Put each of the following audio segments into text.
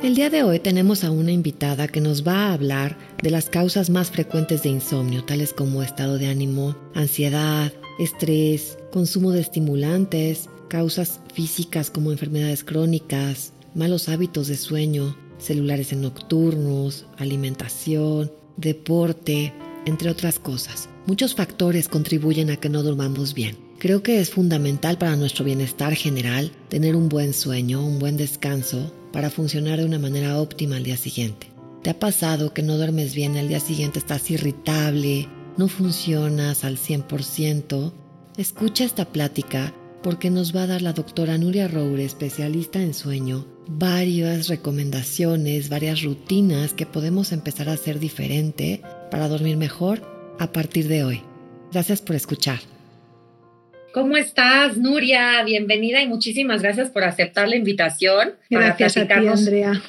El día de hoy tenemos a una invitada que nos va a hablar de las causas más frecuentes de insomnio, tales como estado de ánimo, ansiedad, estrés, consumo de estimulantes, causas físicas como enfermedades crónicas, malos hábitos de sueño, celulares en nocturnos, alimentación, deporte, entre otras cosas. Muchos factores contribuyen a que no durmamos bien. Creo que es fundamental para nuestro bienestar general tener un buen sueño, un buen descanso para funcionar de una manera óptima al día siguiente. ¿Te ha pasado que no duermes bien al día siguiente estás irritable, no funcionas al 100%? Escucha esta plática porque nos va a dar la doctora Nuria Roure, especialista en sueño, varias recomendaciones, varias rutinas que podemos empezar a hacer diferente para dormir mejor a partir de hoy. Gracias por escuchar. ¿Cómo estás, Nuria? Bienvenida y muchísimas gracias por aceptar la invitación. Gracias a ti, Andrea.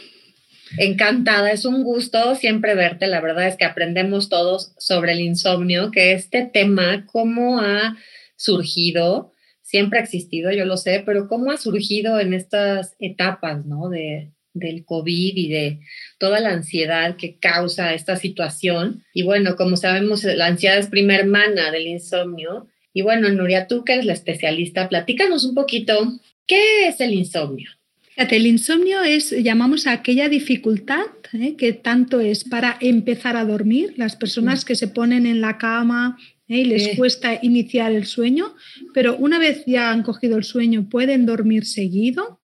Encantada, es un gusto siempre verte. La verdad es que aprendemos todos sobre el insomnio, que este tema, cómo ha surgido, siempre ha existido, yo lo sé, pero cómo ha surgido en estas etapas, ¿no? De, del COVID y de toda la ansiedad que causa esta situación. Y bueno, como sabemos, la ansiedad es prima hermana del insomnio y bueno, Nuria, tú que eres la especialista, platícanos un poquito, ¿qué es el insomnio? el insomnio es, llamamos a aquella dificultad ¿eh? que tanto es para empezar a dormir, las personas que se ponen en la cama ¿eh? y les cuesta iniciar el sueño, pero una vez ya han cogido el sueño pueden dormir seguido,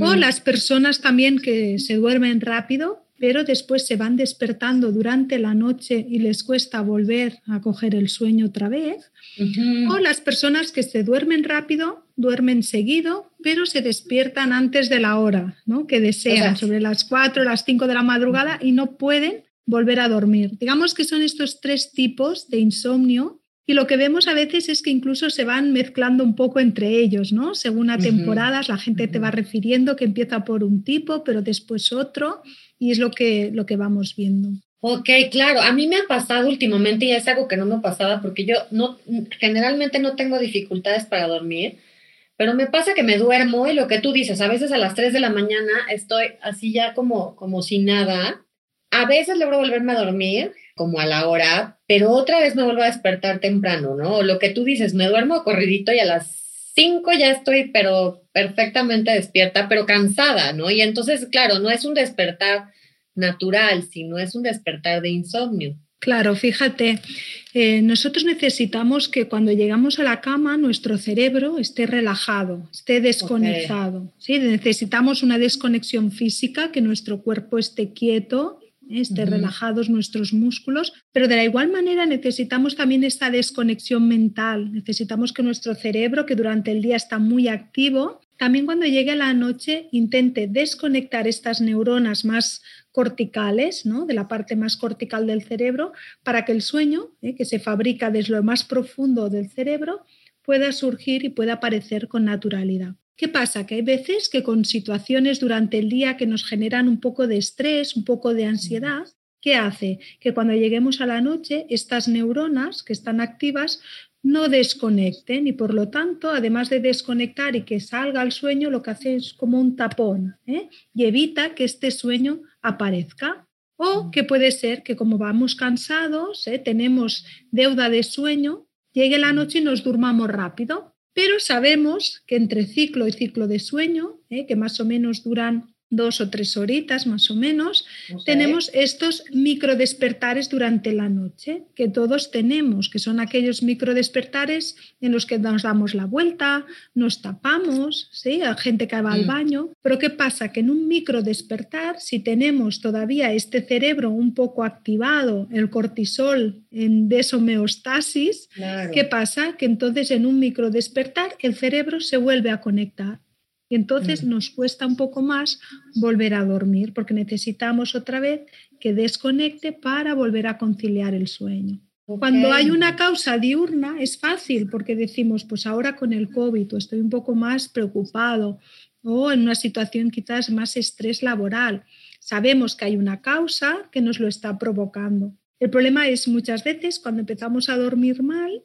o las personas también que se duermen rápido pero después se van despertando durante la noche y les cuesta volver a coger el sueño otra vez. O las personas que se duermen rápido, duermen seguido, pero se despiertan antes de la hora ¿no? que desean, sobre las 4 o las 5 de la madrugada y no pueden volver a dormir. Digamos que son estos tres tipos de insomnio y lo que vemos a veces es que incluso se van mezclando un poco entre ellos, ¿no? Según a temporadas, la gente te va refiriendo que empieza por un tipo, pero después otro y es lo que, lo que vamos viendo. Ok, claro, a mí me ha pasado últimamente y es algo que no me pasaba porque yo no, generalmente no tengo dificultades para dormir, pero me pasa que me duermo y lo que tú dices, a veces a las 3 de la mañana estoy así ya como, como sin nada, a veces logro volverme a dormir como a la hora, pero otra vez me vuelvo a despertar temprano, ¿no? Lo que tú dices, me duermo corridito y a las 5 ya estoy, pero perfectamente despierta, pero cansada, ¿no? Y entonces, claro, no es un despertar natural, sino es un despertar de insomnio. Claro, fíjate, eh, nosotros necesitamos que cuando llegamos a la cama nuestro cerebro esté relajado, esté desconectado. ¿sí? Necesitamos una desconexión física, que nuestro cuerpo esté quieto esté relajados nuestros músculos, pero de la igual manera necesitamos también esta desconexión mental, necesitamos que nuestro cerebro, que durante el día está muy activo, también cuando llegue la noche intente desconectar estas neuronas más corticales, ¿no? de la parte más cortical del cerebro, para que el sueño, ¿eh? que se fabrica desde lo más profundo del cerebro, pueda surgir y pueda aparecer con naturalidad. ¿Qué pasa? Que hay veces que con situaciones durante el día que nos generan un poco de estrés, un poco de ansiedad, ¿qué hace? Que cuando lleguemos a la noche, estas neuronas que están activas no desconecten y por lo tanto, además de desconectar y que salga el sueño, lo que hace es como un tapón ¿eh? y evita que este sueño aparezca. O que puede ser que como vamos cansados, ¿eh? tenemos deuda de sueño, llegue la noche y nos durmamos rápido pero sabemos que entre ciclo y ciclo de sueño, ¿eh? que más o menos duran dos o tres horitas más o menos, tenemos estos microdespertares durante la noche, que todos tenemos, que son aquellos microdespertares en los que nos damos la vuelta, nos tapamos, ¿sí? Hay gente que va al mm. baño, pero ¿qué pasa? Que en un microdespertar, si tenemos todavía este cerebro un poco activado, el cortisol en deshomeostasis, ¿qué pasa? Que entonces en un microdespertar el cerebro se vuelve a conectar y entonces mm. nos cuesta un poco más volver a dormir porque necesitamos otra vez que desconecte para volver a conciliar el sueño. Cuando hay una causa diurna es fácil porque decimos, pues ahora con el COVID estoy un poco más preocupado o en una situación quizás más estrés laboral. Sabemos que hay una causa que nos lo está provocando. El problema es muchas veces cuando empezamos a dormir mal,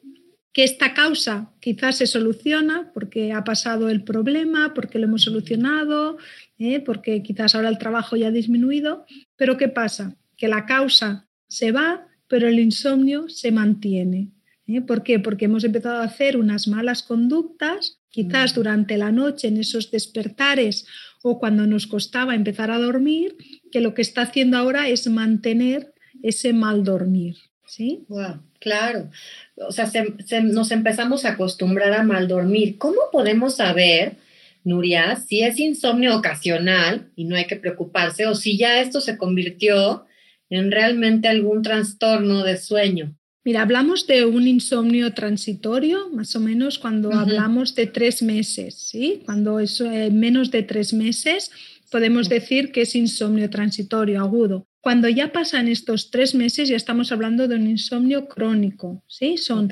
que esta causa quizás se soluciona porque ha pasado el problema, porque lo hemos solucionado, ¿eh? porque quizás ahora el trabajo ya ha disminuido, pero ¿qué pasa? Que la causa se va, pero el insomnio se mantiene. ¿eh? ¿Por qué? Porque hemos empezado a hacer unas malas conductas, quizás mm. durante la noche en esos despertares o cuando nos costaba empezar a dormir, que lo que está haciendo ahora es mantener ese mal dormir. ¿Sí? claro. O sea, nos empezamos a acostumbrar a mal dormir. ¿Cómo podemos saber, Nuria, si es insomnio ocasional y no hay que preocuparse o si ya esto se convirtió en realmente algún trastorno de sueño? Mira, hablamos de un insomnio transitorio, más o menos cuando hablamos de tres meses, ¿sí? Cuando es eh, menos de tres meses, podemos decir que es insomnio transitorio agudo. Cuando ya pasan estos tres meses, ya estamos hablando de un insomnio crónico, ¿sí? Son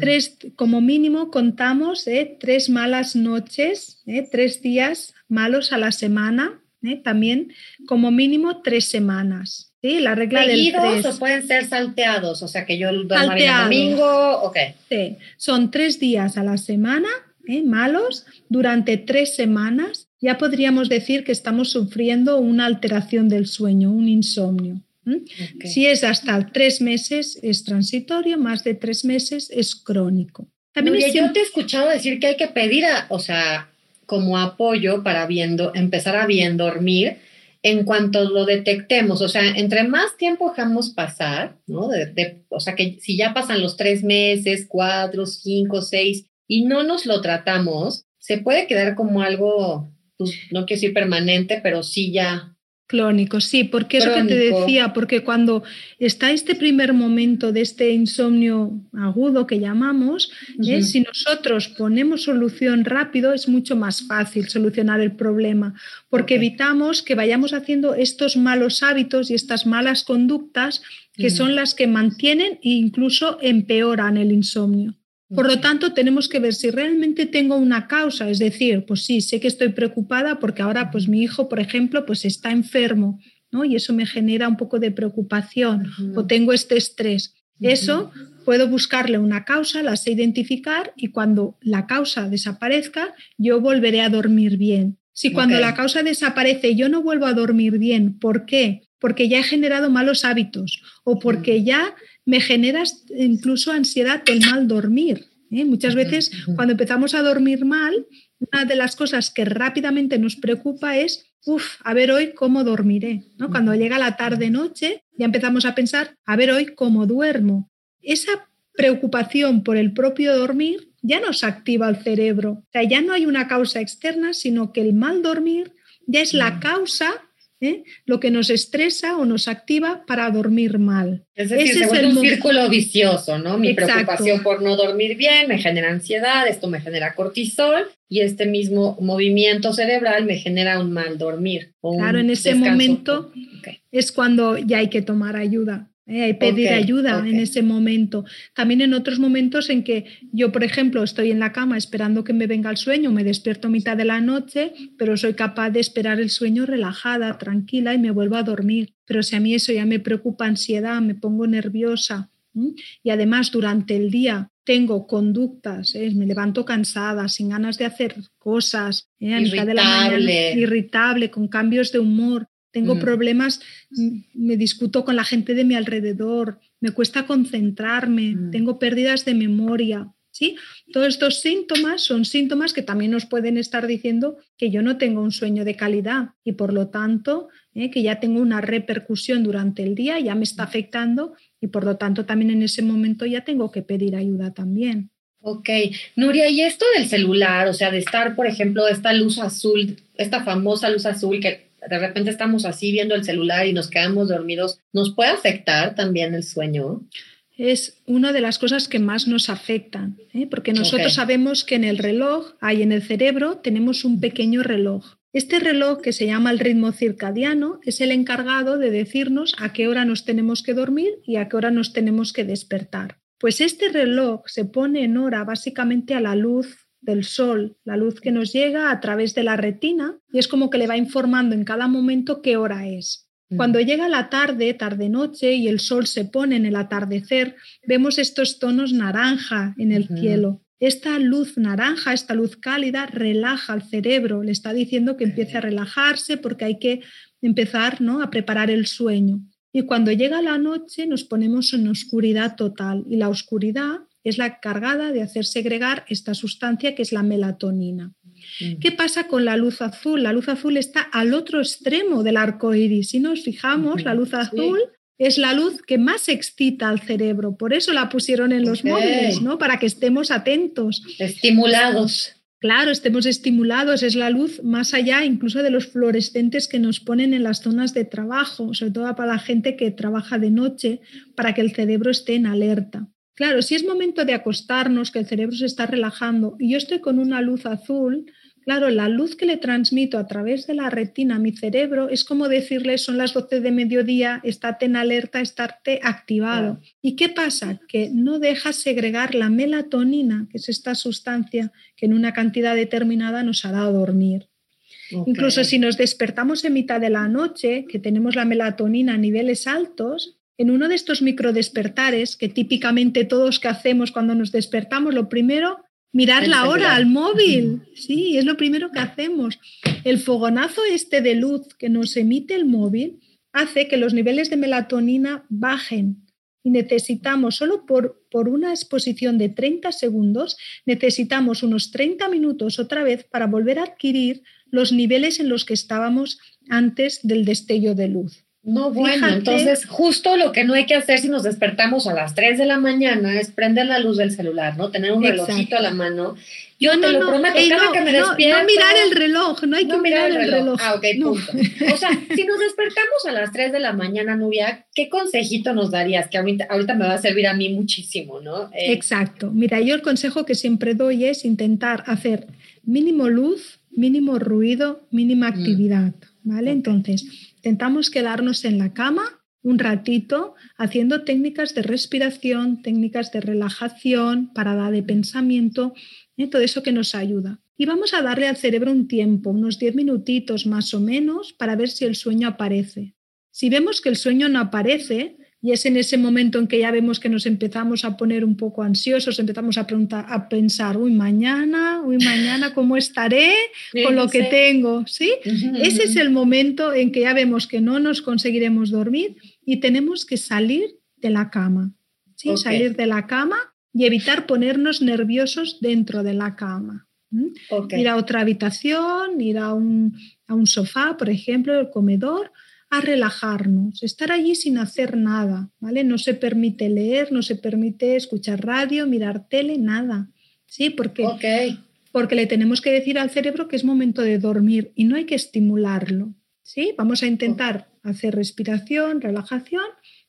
tres, como mínimo contamos ¿eh? tres malas noches, ¿eh? tres días malos a la semana, también como mínimo tres semanas. Sí, la regla del tres. o pueden ser salteados, o sea que yo el domingo, ok. Sí, son tres días a la semana, ¿eh? malos, durante tres semanas, ya podríamos decir que estamos sufriendo una alteración del sueño, un insomnio. Si es hasta tres meses es transitorio, más de tres meses es crónico. También yo te he escuchado decir que hay que pedir, o sea, como apoyo para viendo, empezar a bien dormir en cuanto lo detectemos, o sea, entre más tiempo dejamos pasar, ¿no? o sea, que si ya pasan los tres meses, cuatro, cinco, seis, y no nos lo tratamos, se puede quedar como algo, pues, no quiero decir permanente, pero sí ya Clónico, sí, porque es lo que te decía, porque cuando está este primer momento de este insomnio agudo que llamamos, ¿eh? si nosotros ponemos solución rápido, es mucho más fácil solucionar el problema, porque evitamos que vayamos haciendo estos malos hábitos y estas malas conductas que son las que mantienen e incluso empeoran el insomnio. Por lo tanto, tenemos que ver si realmente tengo una causa, es decir, pues sí, sé que estoy preocupada porque ahora pues mi hijo, por ejemplo, pues está enfermo, ¿no? Y eso me genera un poco de preocupación o tengo este estrés. Eso puedo buscarle una causa, la sé identificar y cuando la causa desaparezca, yo volveré a dormir bien. Si cuando la causa desaparece yo no vuelvo a dormir bien, ¿por qué? Porque ya he generado malos hábitos o porque ya me genera incluso ansiedad el mal dormir. ¿eh? Muchas veces cuando empezamos a dormir mal, una de las cosas que rápidamente nos preocupa es, uff, a ver hoy cómo dormiré. ¿no? Cuando llega la tarde-noche, ya empezamos a pensar, a ver hoy cómo duermo. Esa preocupación por el propio dormir ya nos activa el cerebro. O sea, ya no hay una causa externa, sino que el mal dormir ya es la causa ¿eh? lo que nos estresa o nos activa para dormir mal. Es decir, se vuelve un círculo vicioso, ¿no? Mi preocupación por no dormir bien me genera ansiedad, esto me genera cortisol y este mismo movimiento cerebral me genera un mal dormir. claro, en ese momento es cuando ya hay que tomar ayuda. ¿Eh? pedir ayuda en ese momento. También en otros momentos en que yo, por ejemplo, estoy en la cama esperando que me venga el sueño, me despierto a mitad de la noche, pero soy capaz de esperar el sueño relajada, tranquila y me vuelvo a dormir. Pero si a mí eso ya me preocupa ansiedad, me pongo nerviosa y además durante el día tengo conductas, ¿eh? me levanto cansada, sin ganas de hacer cosas, ¿eh? a mitad de la mañana, irritable, con cambios de humor, tengo mm. problemas, me discuto con la gente de mi alrededor, me cuesta concentrarme, mm. tengo pérdidas de memoria. ¿sí? Todos estos síntomas son síntomas que también nos pueden estar diciendo que yo no tengo un sueño de calidad y por lo tanto ¿eh? que ya tengo una repercusión durante el día, ya me está afectando y por lo tanto también en ese momento ya tengo que pedir ayuda también. Ok, Nuria, y esto del celular, o sea, de estar, por ejemplo, esta luz azul, esta famosa luz azul que de repente estamos así viendo el celular y nos quedamos dormidos, ¿nos puede afectar también el sueño? Es una de las cosas que más nos afectan, ¿eh? porque nosotros sabemos que en el reloj, ahí en el cerebro, tenemos un pequeño reloj. Este reloj que se llama el ritmo circadiano es el encargado de decirnos a qué hora nos tenemos que dormir y a qué hora nos tenemos que despertar. Pues este reloj se pone en hora básicamente a la luz del sol, la luz que nos llega a través de la retina y es como que le va informando en cada momento qué hora es. Cuando llega la tarde, tarde-noche, y el sol se pone en el atardecer, vemos estos tonos naranja en el cielo. Esta luz naranja, esta luz cálida, relaja al cerebro, le está diciendo que empiece a relajarse porque hay que empezar ¿no? a preparar el sueño. Y cuando llega la noche nos ponemos en oscuridad total y la oscuridad es la cargada de hacer segregar esta sustancia que es la melatonina. Mm. ¿Qué pasa con la luz azul? La luz azul está al otro extremo del arco iris. Si nos fijamos, la luz azul es la luz que más excita al cerebro. Por eso la pusieron en los móviles, ¿no? Para que estemos atentos. Estimulados. Claro, estemos estimulados, es la luz más allá incluso de los fluorescentes que nos ponen en las zonas de trabajo, sobre todo para la gente que trabaja de noche, para que el cerebro esté en alerta. Claro, si es momento de acostarnos, que el cerebro se está relajando y yo estoy con una luz azul, claro, la luz que le transmito a través de la retina a mi cerebro es como decirle son las 12 de mediodía, estate en alerta, estarte activado. ¿Y qué pasa? Que no deja segregar la melatonina, que es esta sustancia que en una cantidad determinada nos hará dormir. Incluso si nos despertamos en mitad de la noche, que tenemos la melatonina a niveles altos, en uno de estos microdespertares que típicamente todos que hacemos cuando nos despertamos, lo primero, mirar la hora al móvil. Sí, es lo primero que hacemos. El fogonazo este de luz que nos emite el móvil hace que los niveles de melatonina bajen y necesitamos solo por, por una exposición de 30 segundos, necesitamos unos 30 minutos otra vez para volver a adquirir los niveles en los que estábamos antes del destello de luz. No, bueno, entonces justo lo que no hay que hacer si nos despertamos a las 3 de la mañana es prender la luz del celular, ¿no? Tener un relojito a la mano. Yo te lo prometo, cada que me despierto... No, mirar el reloj, no hay que mirar, el reloj. Ah, ok, punto. O sea, si nos despertamos a las 3 de la mañana, Nubia, ¿qué consejito nos darías? Que ahorita, me va a servir a mí muchísimo, ¿no? Eh, Exacto. Mira, yo el consejo que siempre doy es intentar hacer mínimo luz, mínimo ruido, mínima mm. ¿Vale? Entonces Intentamos quedarnos en la cama un ratito haciendo técnicas de respiración, técnicas de relajación, parada de pensamiento, ¿eh? todo eso que nos ayuda. Y vamos a darle al cerebro un tiempo, unos 10 minutitos más o menos, para ver si el sueño aparece. Si vemos que el sueño no aparece, y es en ese momento en que ya vemos que nos empezamos a poner un poco ansiosos, empezamos a, preguntar, a pensar, uy, mañana, uy, mañana, ¿cómo estaré con lo que tengo? ¿Sí? ese es el momento en que ya vemos que no nos conseguiremos dormir y tenemos que salir de la cama. ¿sí? Salir de la cama y evitar ponernos nerviosos dentro de la cama. Ir a otra habitación, ir a un, a un sofá, por ejemplo, el comedor, a relajarnos, estar allí sin hacer nada, ¿vale? No se permite leer, no se permite escuchar radio, mirar tele, nada, ¿sí? Porque, porque le tenemos que decir al cerebro que es momento de dormir y no hay que estimularlo, ¿sí? Vamos a intentar hacer respiración, relajación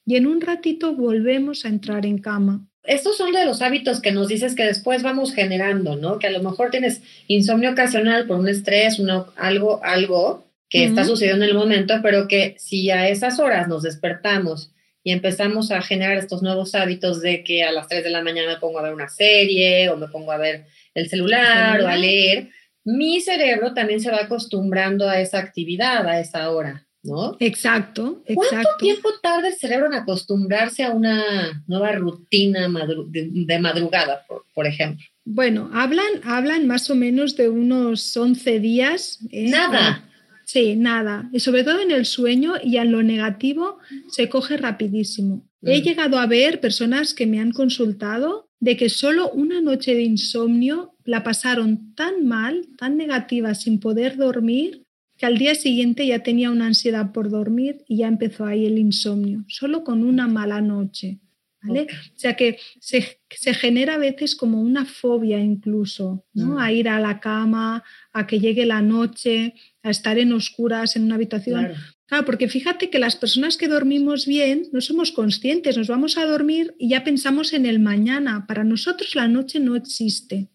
y en un ratito volvemos a entrar en cama. Estos son de los hábitos que nos dices que después vamos generando, ¿no? Que a lo mejor tienes insomnio ocasional por un estrés, uno, algo, algo, que está sucediendo en el momento, pero que si a esas horas nos despertamos y empezamos a generar estos nuevos hábitos de que a las 3 de la mañana me pongo a ver una serie o me pongo a ver el celular o a leer, mi cerebro también se va acostumbrando a esa actividad, a esa hora, ¿no? Exacto, exacto. ¿Cuánto tiempo tarda el cerebro en acostumbrarse a una nueva rutina de, madrugada, por, por, ejemplo? Bueno, hablan, hablan más o menos de unos 11 días. ¿eh? Nada. Sí, nada. Y sobre todo en el sueño y en lo negativo se coge rapidísimo. He llegado a ver personas que me han consultado de que solo una noche de insomnio la pasaron tan mal, tan negativa, sin poder dormir, que al día siguiente ya tenía una ansiedad por dormir y ya empezó ahí el insomnio, solo con una mala noche. O sea que se, genera a veces como una fobia incluso, ¿no? Mm. A ir a la cama, a que llegue la noche, a estar en oscuras en una habitación. Claro. porque fíjate que las personas que dormimos bien no somos conscientes, nos vamos a dormir y ya pensamos en el mañana. Para nosotros la noche no existe,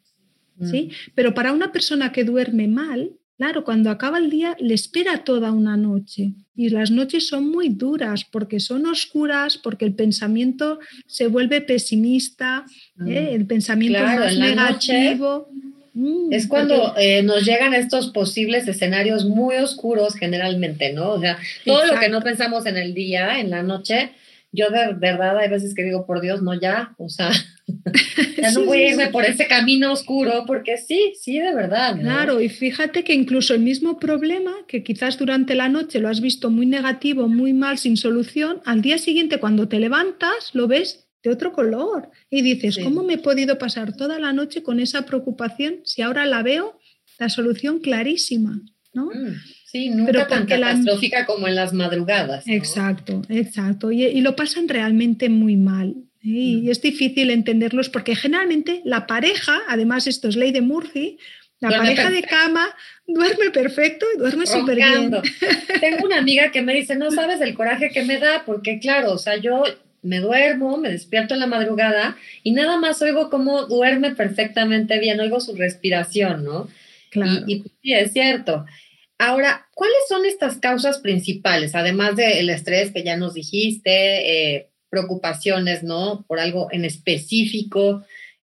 ¿sí? Mm. Pero para una persona que duerme mal, Claro, cuando acaba el día le espera toda una noche y las noches son muy duras porque son oscuras, porque el pensamiento se vuelve pesimista, ¿eh? mm. el pensamiento más negativo. Mm, es cuando eh, nos llegan estos posibles escenarios muy oscuros generalmente, ¿no? O sea, todo lo que no pensamos en el día, en la noche, yo de verdad hay veces que digo, por Dios, no ya, o sea, ya no voy a irme por ese camino oscuro, porque sí, sí, de verdad. Claro, y fíjate que incluso el mismo problema, que quizás durante la noche lo has visto muy negativo, muy mal, sin solución, al día siguiente cuando te levantas lo ves de otro color y dices, ¿cómo me he podido pasar toda la noche con esa preocupación si ahora la veo la solución clarísima? ¿no? Mm. Sí, nunca Pero tan catastrófica como en las madrugadas. Exacto, exacto. Y, lo pasan realmente muy mal. ¿eh? Y mm. es difícil entenderlos porque generalmente la pareja, además esto es ley de Murphy, la pareja de cama duerme perfecto y duerme súper bien. Tengo una amiga que me dice, no sabes el coraje que me da, porque claro, o sea, yo me duermo, me despierto en la madrugada y nada más oigo cómo duerme perfectamente bien, oigo su respiración, ¿no? Claro. Y, y sí, es cierto. Ahora, ¿cuáles son estas causas principales, además del estrés que ya nos dijiste, eh, preocupaciones, ¿no? Por algo en específico.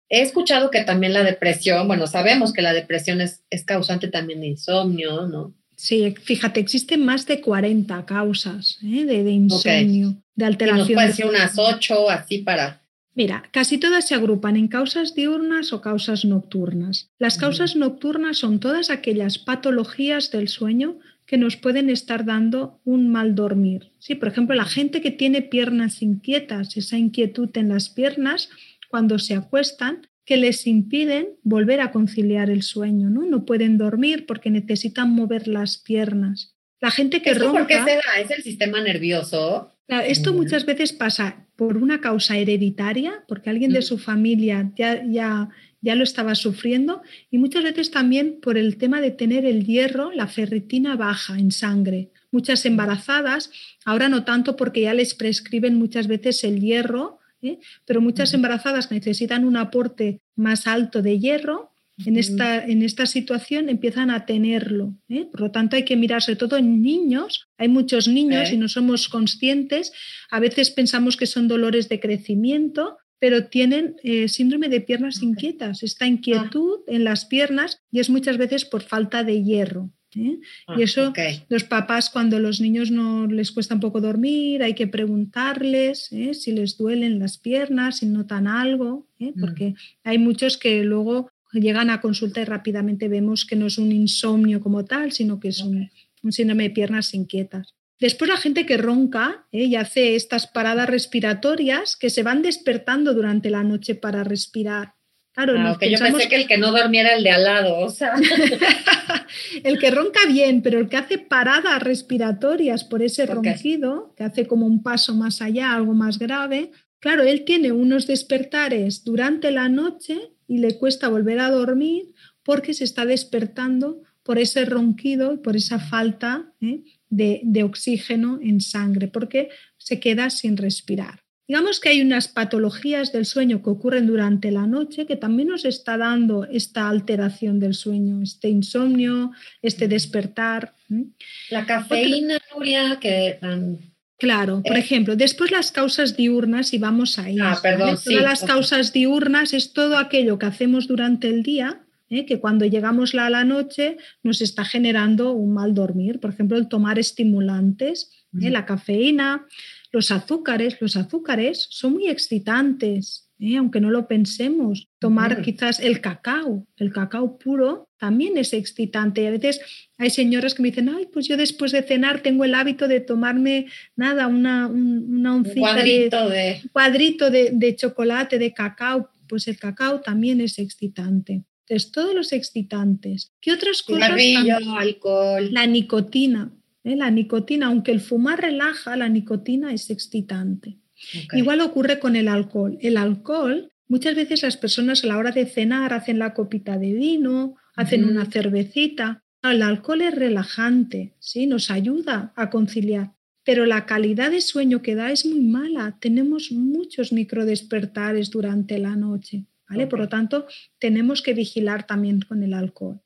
He escuchado que también la depresión, bueno, sabemos que la depresión es, es causante también de insomnio, ¿no? Sí, fíjate, existen más de 40 causas ¿eh? de, insomnio, de alteración. Y nos decir unas 8 así para Mira, casi todas se agrupan en causas diurnas o causas nocturnas. Las causas nocturnas son todas aquellas patologías del sueño que nos pueden estar dando un mal dormir. Sí, por ejemplo, la gente que tiene piernas inquietas, esa inquietud en las piernas cuando se acuestan, que les impiden volver a conciliar el sueño, ¿no? No pueden dormir porque necesitan mover las piernas. La gente que ronca. ¿Por qué se da? ¿Es el sistema nervioso? Esto muchas veces pasa por una causa hereditaria, porque alguien de mm. su familia ya, ya, ya lo estaba sufriendo, y muchas veces también por el tema de tener el hierro, la ferritina baja en sangre. Muchas mm. embarazadas, ahora no tanto porque ya les prescriben muchas veces el hierro, ¿eh? pero muchas embarazadas necesitan un aporte más alto de hierro en esta, en esta situación empiezan a tenerlo. ¿eh? Por lo tanto, hay que mirar sobre todo en niños. Hay muchos niños y no somos conscientes. A veces pensamos que son dolores de crecimiento, pero tienen eh, síndrome de piernas inquietas, esta inquietud ah. en las piernas y es muchas veces por falta de hierro. ¿Eh? y ah, eso, los papás, cuando los niños no les cuesta un poco dormir, hay que preguntarles si les duelen las piernas, si notan algo, mm. porque hay muchos que luego llegan a consulta y rápidamente vemos que no es un insomnio como tal, sino que es un, síndrome de piernas inquietas. Después la gente que ronca ¿eh? y hace estas paradas respiratorias que se van despertando durante la noche para respirar. Claro, ah, yo pensé que el que no dormiera el de al lado, o sea. el que ronca bien, pero el que hace paradas respiratorias por ese ronquido, que hace como un paso más allá, algo más grave, claro, él tiene unos despertares durante la noche y le cuesta volver a dormir porque se está despertando por ese ronquido y por esa falta ¿eh? de, oxígeno en sangre, porque se queda sin respirar. Digamos que hay unas patologías del sueño que ocurren durante la noche que también nos está dando esta alteración del sueño, este insomnio, este despertar. La cafeína, Nuria, que Claro, por eh, ejemplo, después las causas diurnas y vamos ahí. Ah, perdón, Todas las causas diurnas es todo aquello que hacemos durante el día, ¿eh? que cuando llegamos a la noche nos está generando un mal dormir. Por ejemplo, el tomar estimulantes, ¿eh? la cafeína, los azúcares. Los azúcares son muy excitantes. ¿eh? aunque no lo pensemos. Tomar quizás el cacao, el cacao puro también es excitante. Y a veces hay señoras que me dicen, ay, pues yo después de cenar tengo el hábito de tomarme nada, una, una oncita cuadrito de, cuadrito de, chocolate, de cacao. Pues el cacao también es excitante. Entonces, todos los excitantes. ¿Qué otras cosas? alcohol. La nicotina. ¿Eh? La nicotina, aunque el fumar relaja, la nicotina es excitante. Igual ocurre con el alcohol. El alcohol, muchas veces las personas a la hora de cenar hacen la copita de vino, hacen una cervecita. El alcohol es relajante, ¿sí? nos ayuda a conciliar, pero la calidad de sueño que da es muy mala. Tenemos muchos microdespertares durante la noche. ¿vale? Por lo tanto, tenemos que vigilar también con el alcohol.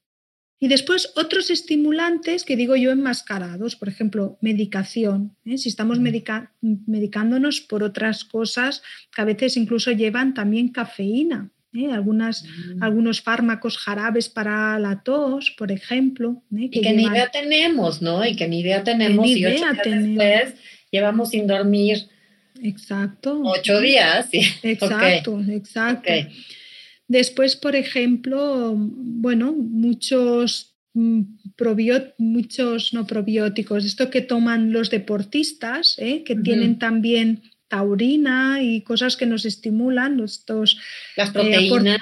Y después otros estimulantes que digo yo enmascarados, por ejemplo, medicación. ¿eh? Si estamos medicándonos por otras cosas que a veces incluso llevan también cafeína. ¿eh? Algunas, mm. algunos fármacos jarabes para la tos, por ejemplo. ¿eh? Que y que ni idea tenemos, ¿no? Y que ni idea tenemos. y ocho días después llevamos sin dormir. Exacto. Ocho días. Exacto, exacto. Después, por ejemplo, bueno, muchos mm, muchos no probióticos, esto que toman los deportistas, ¿eh? que tienen también taurina y cosas que nos estimulan, estos, las eh, proteínas,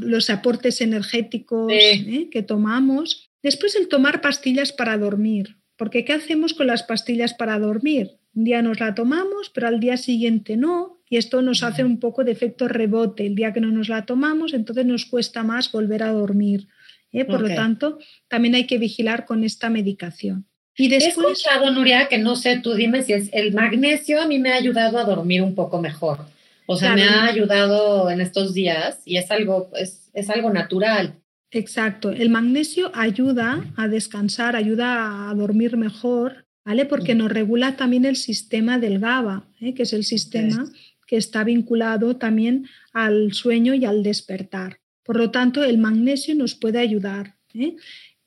los aportes energéticos ¿eh? que tomamos. Después el tomar pastillas para dormir, porque ¿qué hacemos con las pastillas para dormir? Un día nos la tomamos, pero al día siguiente no, y esto nos hace un poco de efecto rebote. El día que no nos la tomamos, entonces nos cuesta más volver a dormir. ¿eh? Por lo tanto, también hay que vigilar con esta medicación. Y después, He escuchado, Nuria, que no sé, tú dime si es el magnesio a mí me ha ayudado a dormir un poco mejor. O sea, me ha ayudado en estos días y es algo, es, es algo natural. Exacto. El magnesio ayuda a descansar, ayuda a dormir mejor, ¿vale? Porque nos regula también el sistema del GABA, ¿eh? que es el sistema que está vinculado también al sueño y al despertar. Por lo tanto, el magnesio nos puede ayudar. ¿eh?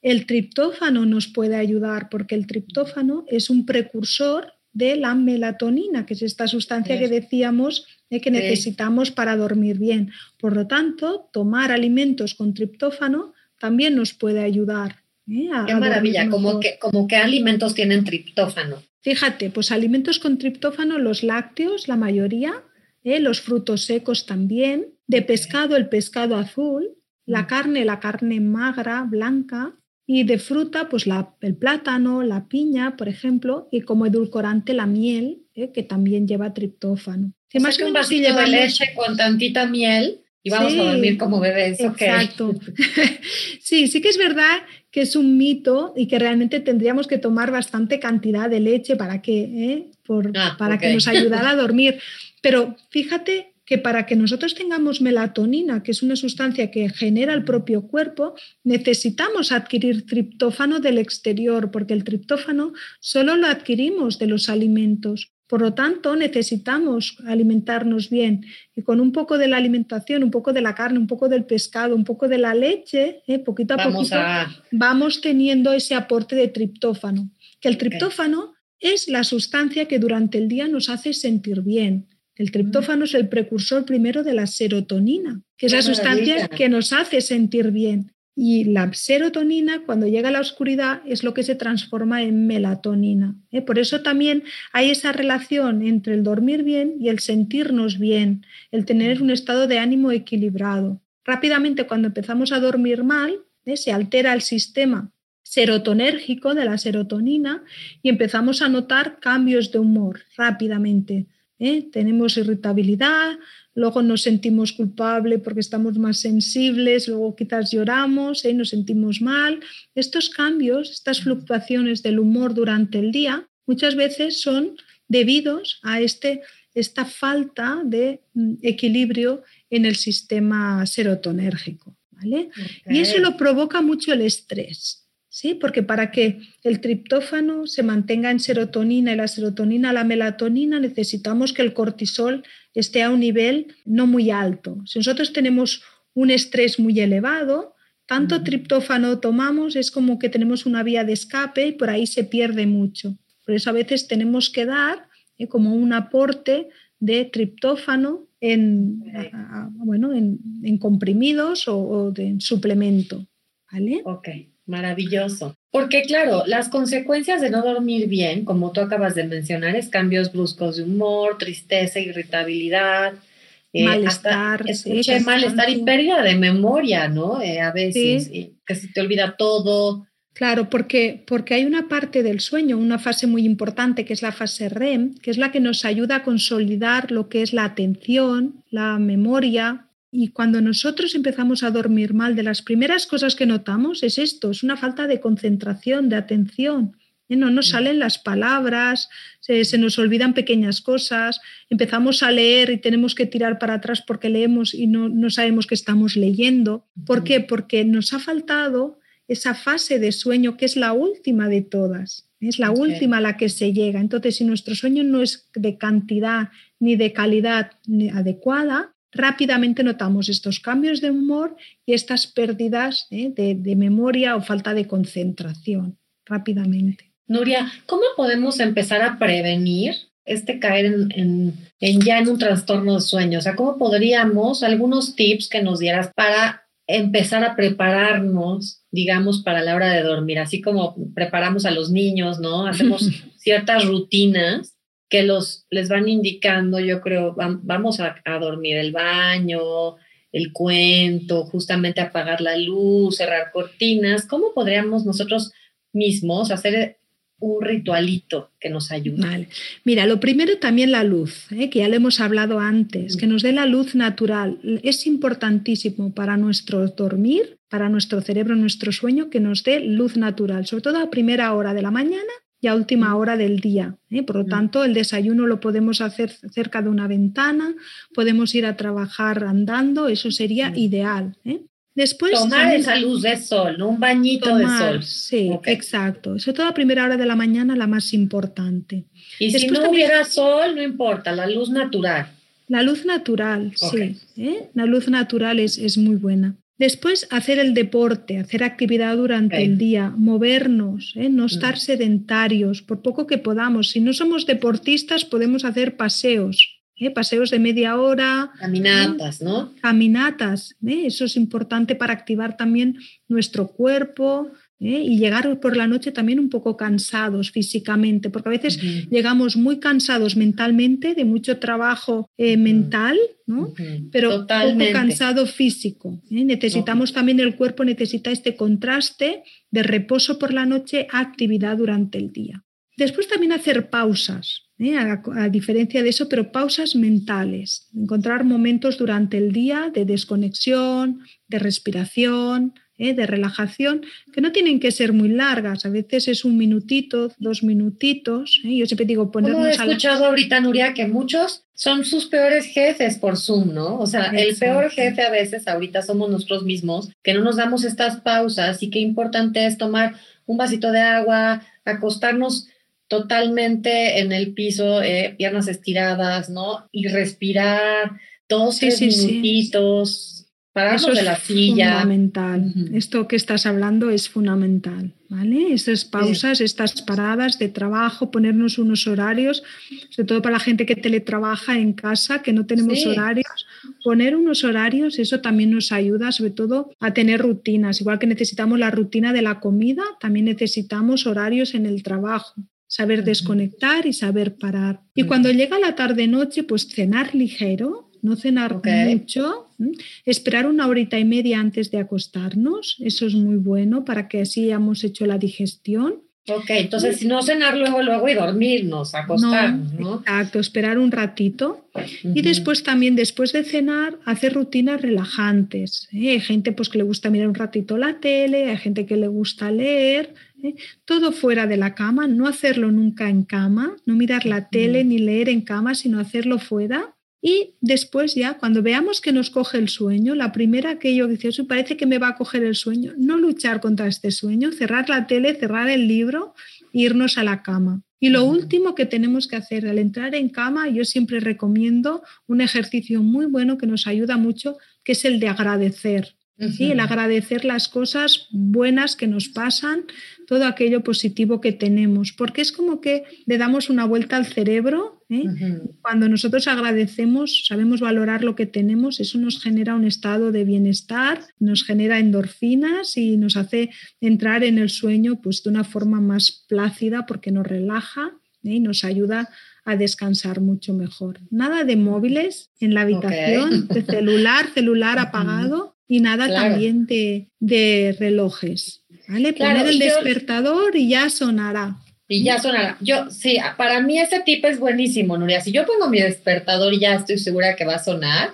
El triptófano nos puede ayudar porque el triptófano es un precursor de la melatonina, que es esta sustancia que decíamos eh, que necesitamos para dormir bien. Por lo tanto, tomar alimentos con triptófano también nos puede ayudar. Qué maravilla, como que, como que alimentos tienen triptófano. Fíjate, pues alimentos con triptófano, los lácteos, la mayoría, ¿eh? los frutos secos también, de pescado el pescado azul, la mm. carne, la carne magra, blanca, y de fruta, pues la, el plátano, la piña, por ejemplo, y como edulcorante la miel, ¿eh? que también lleva triptófano. O más que un vasito de leche con tantita miel y vamos a dormir como bebés. Exacto. sí, sí que es verdad que es un mito y que realmente tendríamos que tomar bastante cantidad de leche para que, ¿eh? Por, ah, para que nos ayudara a dormir. Pero fíjate que para que nosotros tengamos melatonina, que es una sustancia que genera el propio cuerpo, necesitamos adquirir triptófano del exterior, porque el triptófano solo lo adquirimos de los alimentos. Por lo tanto, necesitamos alimentarnos bien y con un poco de la alimentación, un poco de la carne, un poco del pescado, un poco de la leche, eh, poquito a poquito vamos teniendo ese aporte de triptófano. Que el triptófano es la sustancia que durante el día nos hace sentir bien, el triptófano es el precursor primero de la serotonina, que es la sustancia que nos hace sentir bien. Y la serotonina, cuando llega a la oscuridad, es lo que se transforma en melatonina. ¿eh? Por eso también hay esa relación entre el dormir bien y el sentirnos bien, el tener un estado de ánimo equilibrado. Rápidamente, cuando empezamos a dormir mal, ¿eh? se altera el sistema serotonérgico de la serotonina y empezamos a notar cambios de humor rápidamente. ¿eh? tenemos irritabilidad, luego nos sentimos culpables porque estamos más sensibles, luego quizás lloramos, ¿eh? nos sentimos mal. Estos cambios, estas fluctuaciones del humor durante el día, muchas veces son debidos a este, esta falta de mm, equilibrio en el sistema serotonérgico. Y eso lo provoca mucho el estrés. ¿sí? Porque para que el triptófano se mantenga en serotonina y la serotonina la melatonina, necesitamos que el cortisol esté a un nivel no muy alto. Si nosotros tenemos un estrés muy elevado, tanto triptófano tomamos, es como que tenemos una vía de escape y por ahí se pierde mucho. Por eso a veces tenemos que dar ¿eh? como un aporte de triptófano en, bueno, en, comprimidos o, en suplemento. ¿vale? Ok. Maravilloso. Porque claro, las consecuencias de no dormir bien, como tú acabas de mencionar, es cambios bruscos de humor, tristeza, irritabilidad, eh, malestar, malestar y pérdida de memoria, ¿no? Eh, a veces, que se te olvida todo. Claro, porque, porque hay una parte del sueño, una fase muy importante que es la fase REM, que es la que nos ayuda a consolidar lo que es la atención, la memoria, y cuando nosotros empezamos a dormir mal, de las primeras cosas que notamos es esto, es una falta de concentración, de atención. ¿eh? No nos mm. salen las palabras, se, nos olvidan pequeñas cosas, empezamos a leer y tenemos que tirar para atrás porque leemos y no, no sabemos que estamos leyendo. ¿Por qué? Porque nos ha faltado esa fase de sueño que es la última de todas. Es la última a la que se llega. Entonces, si nuestro sueño no es de cantidad ni de calidad adecuada, rápidamente notamos estos cambios de humor y estas pérdidas ¿eh? de, memoria o falta de concentración rápidamente. Nuria, ¿cómo podemos empezar a prevenir este caer en, en, ya en un trastorno de sueño? O sea, ¿cómo podríamos, algunos tips que nos dieras para empezar a prepararnos, digamos, para la hora de dormir? Así como preparamos a los niños, ¿no? Hacemos ciertas rutinas que los, les van indicando, yo creo, vamos a, dormir el baño, el cuento, justamente apagar la luz, cerrar cortinas. ¿Cómo podríamos nosotros mismos hacer un ritualito que nos ayude? Mira, lo primero también la luz, ¿eh? que ya lo hemos hablado antes, que nos dé la luz natural. Es importantísimo para nuestro dormir, para nuestro cerebro, nuestro sueño, que nos dé luz natural, sobre todo a primera hora de la mañana y a última hora del día. ¿eh? Por lo tanto, el desayuno lo podemos hacer cerca de una ventana, podemos ir a trabajar andando, eso sería ideal. ¿eh? Después, tomar esa luz de sol, un bañito de sol. Sí, exacto. Sobre todo a primera hora de la mañana, la más importante. Y si no hubiera sol, no importa, la luz natural. La luz natural, sí. ¿eh? La luz natural es, es muy buena. Después, hacer el deporte, hacer actividad durante el día, movernos, ¿eh? no mm. estar sedentarios, por poco que podamos. Si no somos deportistas, podemos hacer paseos, ¿eh? paseos de media hora. Caminatas, ¿no? Caminatas, ¿eh? eso es importante para activar también nuestro cuerpo, ¿eh? y llegar por la noche también un poco cansados físicamente, porque a veces llegamos muy cansados mentalmente, de mucho trabajo eh, mental, ¿no? pero poco cansado físico. ¿eh? Necesitamos también, el cuerpo necesita este contraste de reposo por la noche a actividad durante el día. Después también hacer pausas, a, diferencia de eso, pero pausas mentales, encontrar momentos durante el día de desconexión, de respiración, ¿eh? de relajación, que no tienen que ser muy largas, a veces es un minutito, dos minutitos. ¿eh? Yo siempre digo ponernos... he escuchado ahorita, Nuria, que muchos son sus peores jefes por Zoom, ¿no? O sea, el peor jefe a veces ahorita somos nosotros mismos, que no nos damos estas pausas y qué importante es tomar un vasito de agua, acostarnos totalmente en el piso, eh, piernas estiradas, ¿no? Y respirar dos, tres minutitos. Eso de la silla. Fundamental. Esto que estás hablando es fundamental. ¿vale? Esas pausas, estas paradas de trabajo, ponernos unos horarios, sobre todo para la gente que teletrabaja en casa, que no tenemos horarios. Poner unos horarios, eso también nos ayuda, sobre todo, a tener rutinas. Igual que necesitamos la rutina de la comida, también necesitamos horarios en el trabajo saber desconectar y saber parar. Y cuando llega la tarde-noche, pues cenar ligero, no cenar mucho, esperar una horita y media antes de acostarnos, eso es muy bueno para que así hayamos hecho la digestión. Ok, entonces si no cenar luego, luego y dormirnos, acostarnos, ¿no? Exacto, esperar un ratito. Y después también, después de cenar, hacer rutinas relajantes. ¿eh? Hay gente pues, que le gusta mirar un ratito la tele, hay gente que le gusta leer. ¿eh? Todo fuera de la cama, no hacerlo nunca en cama, no mirar la tele ni leer en cama, sino hacerlo fuera. Y después ya, cuando veamos que nos coge el sueño, la primera que yo decía, parece que me va a coger el sueño, no luchar contra este sueño, cerrar la tele, cerrar el libro, irnos a la cama. Y lo último que tenemos que hacer al entrar en cama, yo siempre recomiendo un ejercicio muy bueno que nos ayuda mucho, que es el de agradecer. El agradecer las cosas buenas que nos pasan, todo aquello positivo que tenemos, porque es como que le damos una vuelta al cerebro. ¿Eh? Cuando nosotros agradecemos, sabemos valorar lo que tenemos, eso nos genera un estado de bienestar, nos genera endorfinas y nos hace entrar en el sueño pues, de una forma más plácida porque nos relaja ¿eh? y nos ayuda a descansar mucho mejor. Nada de móviles en la habitación, de celular, celular apagado y nada también de, relojes. ¿vale? Poner el despertador y ya sonará. Y ya sonará. Yo, sí, para mí ese tip es buenísimo, Nuria. Si yo pongo mi despertador y ya estoy segura que va a sonar,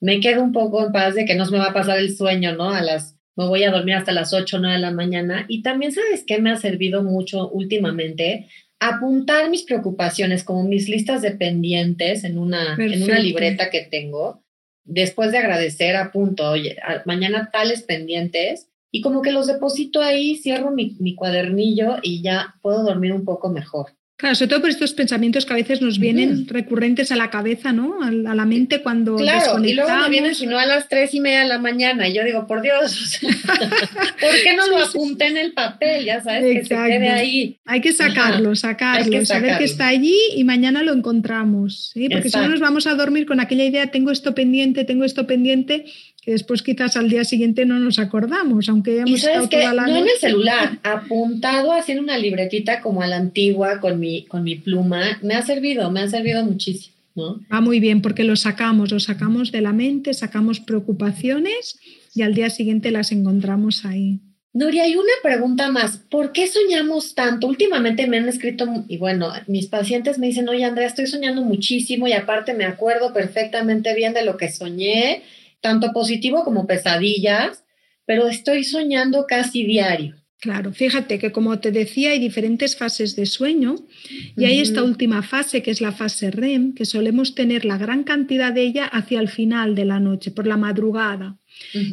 me quedo un poco en paz de que no se me va a pasar el sueño, ¿no? A las, me voy a dormir hasta las 8 o 9 de la mañana. Y también, ¿sabes qué me ha servido mucho últimamente? Apuntar mis preocupaciones como mis listas de pendientes en una, en una libreta que tengo después de agradecer, apunto, oye, mañana tales pendientes y como que los deposito ahí, cierro mi, mi, cuadernillo y ya puedo dormir un poco mejor. Claro, sobre todo por estos pensamientos que a veces nos vienen recurrentes a la cabeza, ¿no? A, la mente cuando Claro, y luego me vienen si no a las tres y media de la mañana y yo digo, por Dios, ¿por qué no lo apunté en el papel? Ya sabes, que se quede ahí. Hay que sacarlo, sacarlo, saber que está allí y mañana lo encontramos, ¿sí? Porque si no nos vamos a dormir con aquella idea, tengo esto pendiente, tengo esto pendiente, que después quizás al día siguiente no nos acordamos, aunque hayamos estado toda la no en el celular, apuntado haciendo una libretita como a la antigua con mi, con mi pluma, me ha servido, me ha servido muchísimo. ¿no? Va muy bien porque lo sacamos, lo sacamos de la mente, sacamos preocupaciones y al día siguiente las encontramos ahí. Nuria, hay una pregunta más. ¿Por qué soñamos tanto? Últimamente me han escrito, y bueno, mis pacientes me dicen, oye, Andrea, estoy soñando muchísimo y aparte me acuerdo perfectamente bien de lo que soñé tanto positivo como pesadillas, pero estoy soñando casi diario. Claro, fíjate que como te decía, hay diferentes fases de sueño y hay esta última fase que es la fase REM, que solemos tener la gran cantidad de ella hacia el final de la noche, por la madrugada.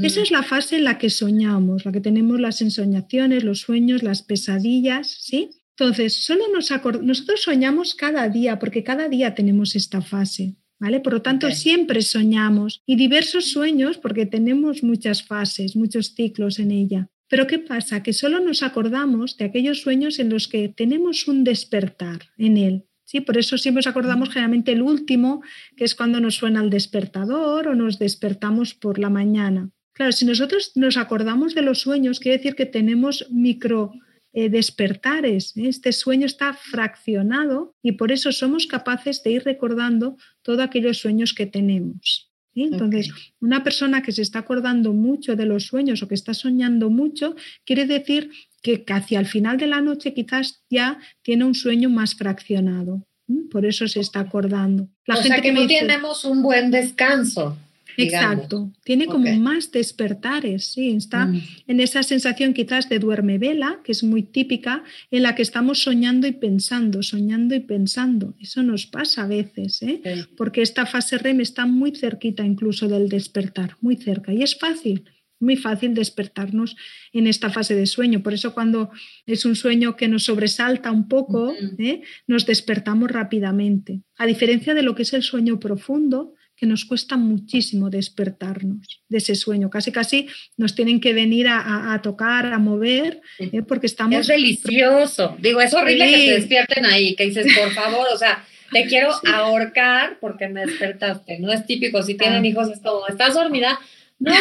Esa es la fase en la que soñamos, la que tenemos las ensoñaciones, los sueños, las pesadillas, ¿sí? Entonces, solo nos nosotros soñamos cada día, porque cada día tenemos esta fase. ¿Vale? Por lo tanto, siempre soñamos y diversos sueños porque tenemos muchas fases, muchos ciclos en ella. Pero ¿qué pasa? Que solo nos acordamos de aquellos sueños en los que tenemos un despertar en él. ¿sí? Por eso siempre nos acordamos generalmente el último, que es cuando nos suena el despertador o nos despertamos por la mañana. Claro, si nosotros nos acordamos de los sueños, quiere decir que tenemos micro eh, despertares. ¿eh? Este sueño está fraccionado y por eso somos capaces de ir recordando todos aquellos sueños que tenemos. Entonces, una persona que se está acordando mucho de los sueños o que está soñando mucho, quiere decir que hacia el final de la noche quizás ya tiene un sueño más fraccionado. Por eso se está acordando. La o gente sea que, no tenemos un buen descanso. Exacto, tiene como más despertares, sí, está mm. en esa sensación quizás de duerme vela, que es muy típica, en la que estamos soñando y pensando, soñando y pensando. Eso nos pasa a veces, ¿eh? porque esta fase REM está muy cerquita incluso del despertar, muy cerca, y es fácil. Muy fácil despertarnos en esta fase de sueño. Por eso cuando es un sueño que nos sobresalta un poco, ¿eh? nos despertamos rápidamente. A diferencia de lo que es el sueño profundo, que nos cuesta muchísimo despertarnos de ese sueño. Casi, casi nos tienen que venir a, tocar, a mover, ¿eh? porque estamos... Es delicioso. Digo, es horrible que se despierten ahí, que dices, por favor, o sea, te quiero ahorcar porque me despertaste. No es típico, si tienen ah. hijos es como, ¿estás dormida? No,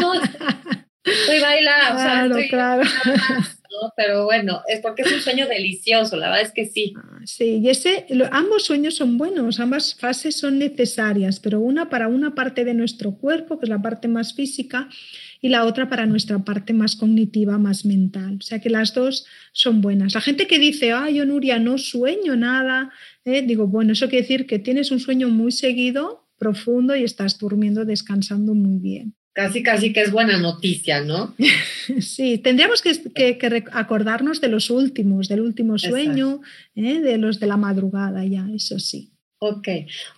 no, estoy bailando. Claro, claro. Pero bueno, es porque es un sueño delicioso, la verdad es que sí. Ah, sí, y ese, ambos sueños son buenos, ambas fases son necesarias, pero una para una parte de nuestro cuerpo, que es la parte más física, y la otra para nuestra parte más cognitiva, más mental. O sea que las dos son buenas. La gente que dice, ay, yo Nuria no sueño nada, ¿eh? digo, bueno, eso quiere decir que tienes un sueño muy seguido, profundo y estás durmiendo, descansando muy bien casi, casi que es buena noticia, ¿no? Sí, tendríamos que, acordarnos de los últimos, del último sueño, ¿eh? de los de la madrugada ya, eso sí. Ok,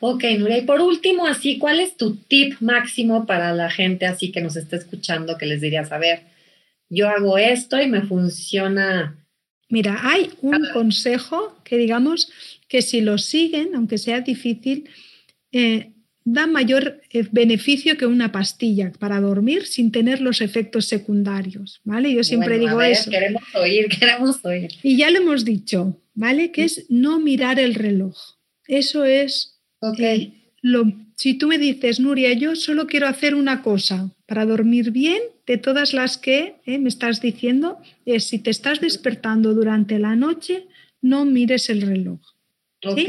ok, Nuria. Y por último, así, ¿cuál es tu tip máximo para la gente así que nos está escuchando que les dirías, a ver, yo hago esto y me funciona? Mira, hay un consejo que digamos que si lo siguen, aunque sea difícil, eh, da mayor eh, beneficio que una pastilla para dormir sin tener los efectos secundarios, ¿vale? Yo siempre digo eso. Queremos oír, queremos oír. Y ya lo hemos dicho, ¿vale? Que es no mirar el reloj. Eso es okay. Eh, lo, si tú me dices, Nuria, yo solo quiero hacer una cosa para dormir bien, de todas las que eh, me estás diciendo, es si te estás despertando durante la noche, no mires el reloj. ¿sí?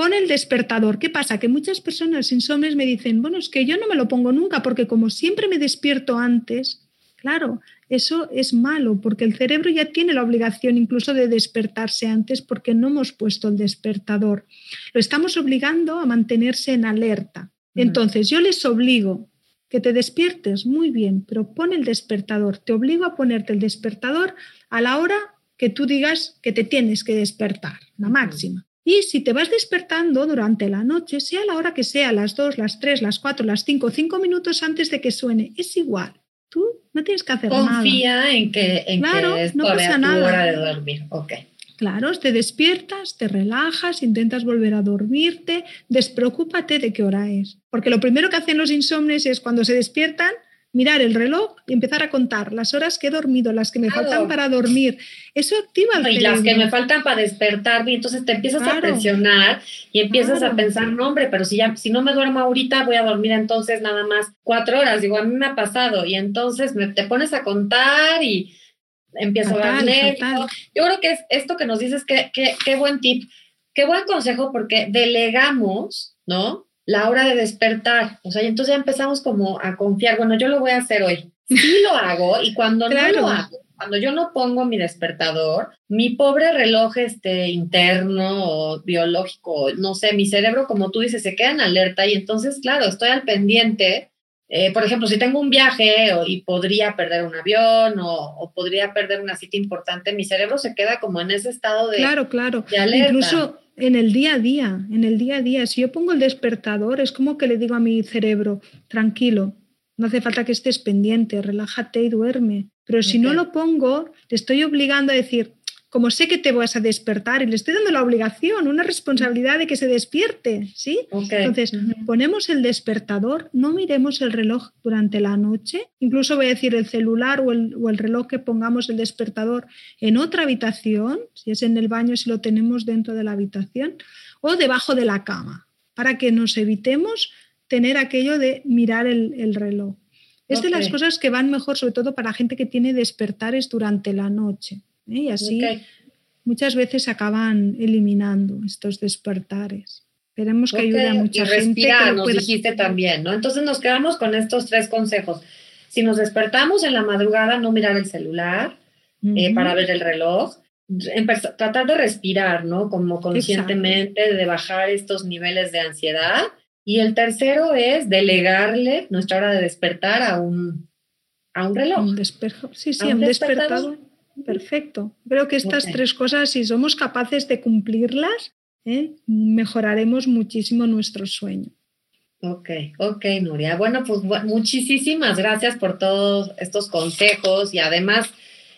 Pon el despertador. ¿Qué pasa? Que muchas personas insomnes me dicen, bueno, es que yo no me lo pongo nunca porque como siempre me despierto antes, claro, eso es malo porque el cerebro ya tiene la obligación incluso de despertarse antes porque no hemos puesto el despertador. Lo estamos obligando a mantenerse en alerta. Entonces yo les obligo que te despiertes muy bien, pero pon el despertador. Te obligo a ponerte el despertador a la hora que tú digas que te tienes que despertar, la máxima. Y si te vas despertando durante la noche, sea la hora que sea, las 2, las 3, las 4, las 5, 5 minutos antes de que suene, es igual. Tú no tienes que hacer nada. Confía en que, en claro, que es no pasa nada. hora de dormir. Ok. Claro, te despiertas, te relajas, intentas volver a dormirte, despreocúpate de qué hora es. Porque lo primero que hacen los insomnes es cuando se despiertan, mirar el reloj y empezar a contar las horas que he dormido, las que me faltan para dormir. Eso activa el Y las que me faltan para despertarme, entonces te empiezas a presionar y empiezas a pensar, no hombre, pero si ya, si no me duermo ahorita, voy a dormir entonces nada más cuatro horas. Digo, a mí me ha pasado y entonces me, te pones a contar y empiezo a ver Yo creo que es esto que nos dices, que qué buen tip, qué buen consejo, porque delegamos, ¿no? La hora de despertar. O sea, y entonces ya empezamos como a confiar, bueno, yo lo voy a hacer hoy. Sí lo hago y cuando no lo hago, cuando yo no pongo mi despertador, mi pobre reloj este interno o biológico, no sé, mi cerebro, como tú dices, se queda en alerta y entonces, claro, estoy al pendiente eh, por ejemplo, si tengo un viaje y podría perder un avión o, podría perder una cita importante, mi cerebro se queda como en ese estado de, claro, claro. Incluso en el día a día, en el día a día, si yo pongo el despertador, es como que le digo a mi cerebro, tranquilo, no hace falta que estés pendiente, relájate y duerme. Pero si no lo pongo, te estoy obligando a decir, como sé que te vas a despertar y le estoy dando la obligación, una responsabilidad de que se despierte, ¿sí? Entonces, ponemos el despertador, no miremos el reloj durante la noche, incluso voy a decir el celular o el, o el reloj que pongamos el despertador en otra habitación, si es en el baño, si lo tenemos dentro de la habitación, o debajo de la cama, para que nos evitemos tener aquello de mirar el, reloj. Es de las cosas que van mejor, sobre todo para gente que tiene despertares durante la noche. ¿Eh? Y así muchas veces acaban eliminando estos despertares. Esperemos que ayude a mucha y gente. Que nos dijiste también, ¿no? Entonces nos quedamos con estos tres consejos. Si nos despertamos en la madrugada, no mirar el celular eh, para ver el reloj. tratar de respirar, ¿no? Como conscientemente, de bajar estos niveles de ansiedad. Y el tercero es delegarle nuestra hora de despertar a un, a un reloj. Un. Sí, sí, un, despertador. Perfecto. Creo que estas tres cosas, si somos capaces de cumplirlas, ¿eh? mejoraremos muchísimo nuestro sueño. Ok, ok, Nuria. Bueno, pues muchísimas gracias por todos estos consejos y además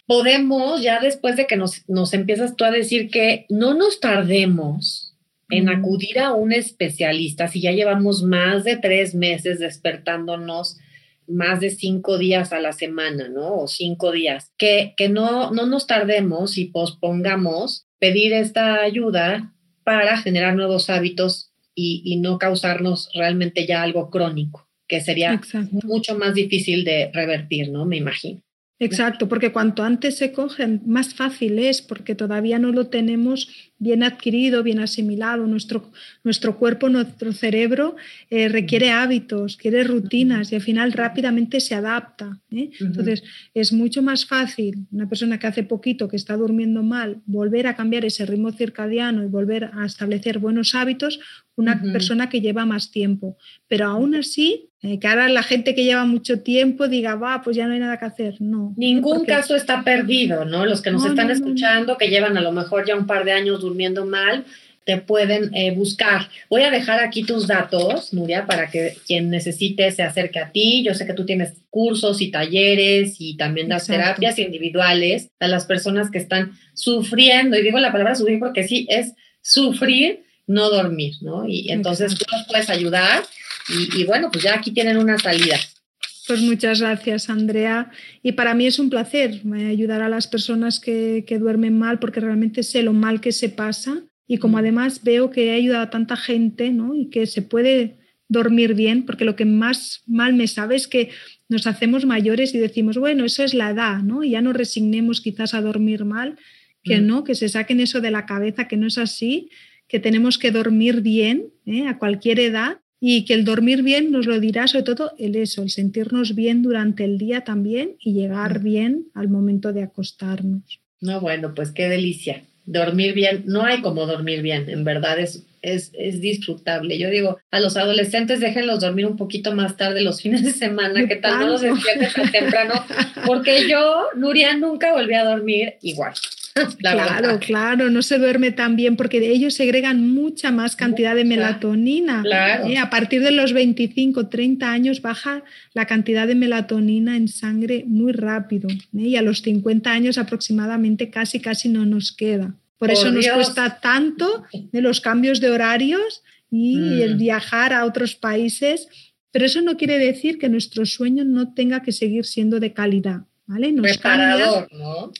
podemos, ya después de que nos, nos empiezas tú a decir que no nos tardemos en acudir a un especialista si ya llevamos más de tres meses despertándonos más de cinco días a la semana, ¿no? O cinco días. Que, que no, no nos tardemos y pospongamos pedir esta ayuda para generar nuevos hábitos y, y no causarnos realmente ya algo crónico, que sería mucho más difícil de revertir, ¿no? Me imagino. Exacto, porque cuanto antes se cogen, más fácil es, porque todavía no lo tenemos bien adquirido, bien asimilado. Nuestro, nuestro cuerpo, nuestro cerebro eh, requiere hábitos, quiere rutinas y al final rápidamente se adapta. ¿eh? Entonces, es mucho más fácil una persona que hace poquito, que está durmiendo mal, volver a cambiar ese ritmo circadiano y volver a establecer buenos hábitos, una persona que lleva más tiempo. Pero aún así, eh, que ahora la gente que lleva mucho tiempo diga, va, pues ya no hay nada que hacer. No. Ningún caso está perdido, ¿no? Los que nos están escuchando, que llevan a lo mejor ya un par de años durmiendo mal, te pueden eh, buscar. Voy a dejar aquí tus datos, Nuria, para que quien necesite se acerque a ti. Yo sé que tú tienes cursos y talleres y también das terapias individuales a las personas que están sufriendo. Y digo la palabra sufrir porque sí, es sufrir no dormir, ¿no? Y entonces tú nos puedes ayudar y, bueno, pues ya aquí tienen una salida. Pues muchas gracias, Andrea. Y para mí es un placer ayudar a las personas que, que, duermen mal porque realmente sé lo mal que se pasa y como además veo que he ayudado a tanta gente ¿no? y que se puede dormir bien, porque lo que más mal me sabe es que nos hacemos mayores y decimos, bueno, eso es la edad, ¿no? Y ya nos resignemos quizás a dormir mal, que mm. no, que se saquen eso de la cabeza, que no es así, que tenemos que dormir bien ¿eh? a cualquier edad y que el dormir bien nos lo dirá sobre todo el eso, el sentirnos bien durante el día también y llegar bien al momento de acostarnos. No, bueno, pues qué delicia. Dormir bien, no hay como dormir bien, en verdad es, es, es disfrutable. Yo digo, a los adolescentes déjenlos dormir un poquito más tarde los fines de semana, que tal no los despierten tan temprano, porque yo, Nuria, nunca volví a dormir igual. claro, claro, no se duerme tan bien porque ellos segregan mucha más cantidad de melatonina. ¿eh? A partir de los 25, 30 años baja la cantidad de melatonina en sangre muy rápido ¿eh? y a los 50 años aproximadamente casi, casi no nos queda. Por, eso nos cuesta tanto de los cambios de horarios y mm. el viajar a otros países, pero eso no quiere decir que nuestro sueño no tenga que seguir siendo de calidad. ¿Vale? Nos cambia,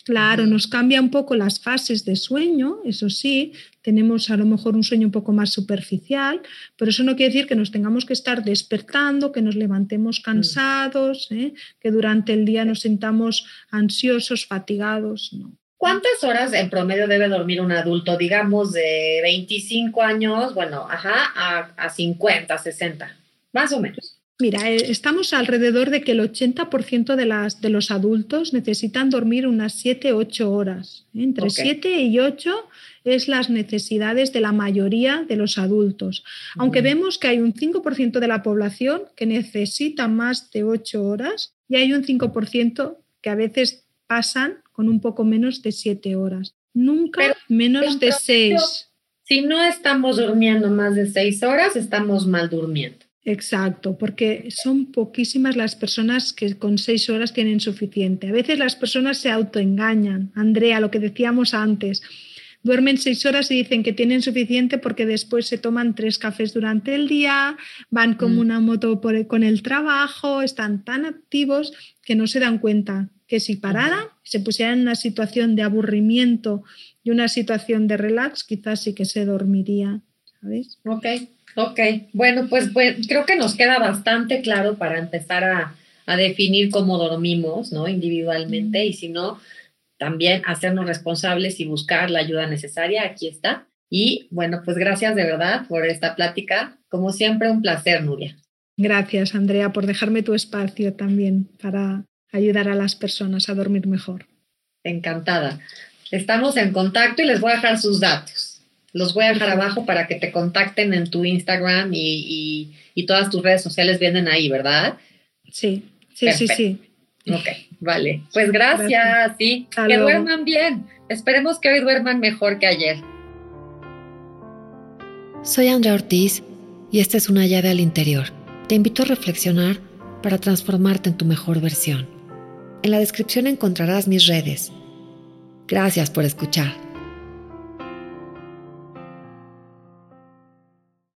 Claro, nos cambia un poco las fases de sueño, eso sí, tenemos a lo mejor un sueño un poco más superficial, pero eso no quiere decir que nos tengamos que estar despertando, que nos levantemos mm. cansados, ¿eh? que durante el día nos sintamos ansiosos, fatigados. ¿no? ¿Cuántas horas en promedio debe dormir un adulto, digamos, de 25 años, bueno, ajá, a, a 50, 60, más o menos? Mira, eh, estamos alrededor de que el 80% de, las, de los adultos necesitan dormir unas 7, 8 horas. Entre 7 y 8 es las necesidades de la mayoría de los adultos. Aunque vemos que hay un 5% de la población que necesita más de 8 horas y hay un 5% que a veces pasan con un poco menos de 7 horas. Nunca menos de 6. Si no estamos durmiendo más de 6 horas, estamos mal durmiendo. Exacto, porque son poquísimas las personas que con seis horas tienen suficiente. A veces las personas se autoengañan. Andrea, lo que decíamos antes, duermen seis horas y dicen que tienen suficiente porque después se toman tres cafés durante el día, van como mm. una moto por con el trabajo, están tan activos que no se dan cuenta que si pararan, se pusieran en una situación de aburrimiento y una situación de relax, quizás sí que se dormiría. ¿Sabes? Ok. Ok, bueno, pues, creo que nos queda bastante claro para empezar a, definir cómo dormimos, ¿no? Individualmente y si no, también hacernos responsables y buscar la ayuda necesaria. Aquí está. Y bueno, pues gracias de verdad por esta plática. Como siempre, un placer, Nuria. Gracias, Andrea, por dejarme tu espacio también para ayudar a las personas a dormir mejor. Encantada. Estamos en contacto y les voy a dejar sus datos. Los voy a dejar abajo para que te contacten en tu Instagram y, todas tus redes sociales vienen ahí, ¿verdad? Sí, sí, sí, sí. Ok, vale. Pues gracias, sí. que duerman bien. Esperemos que hoy duerman mejor que ayer. Soy Andrea Ortiz y esta es una llave al interior. Te invito a reflexionar para transformarte en tu mejor versión. En la descripción encontrarás mis redes. Gracias por escuchar.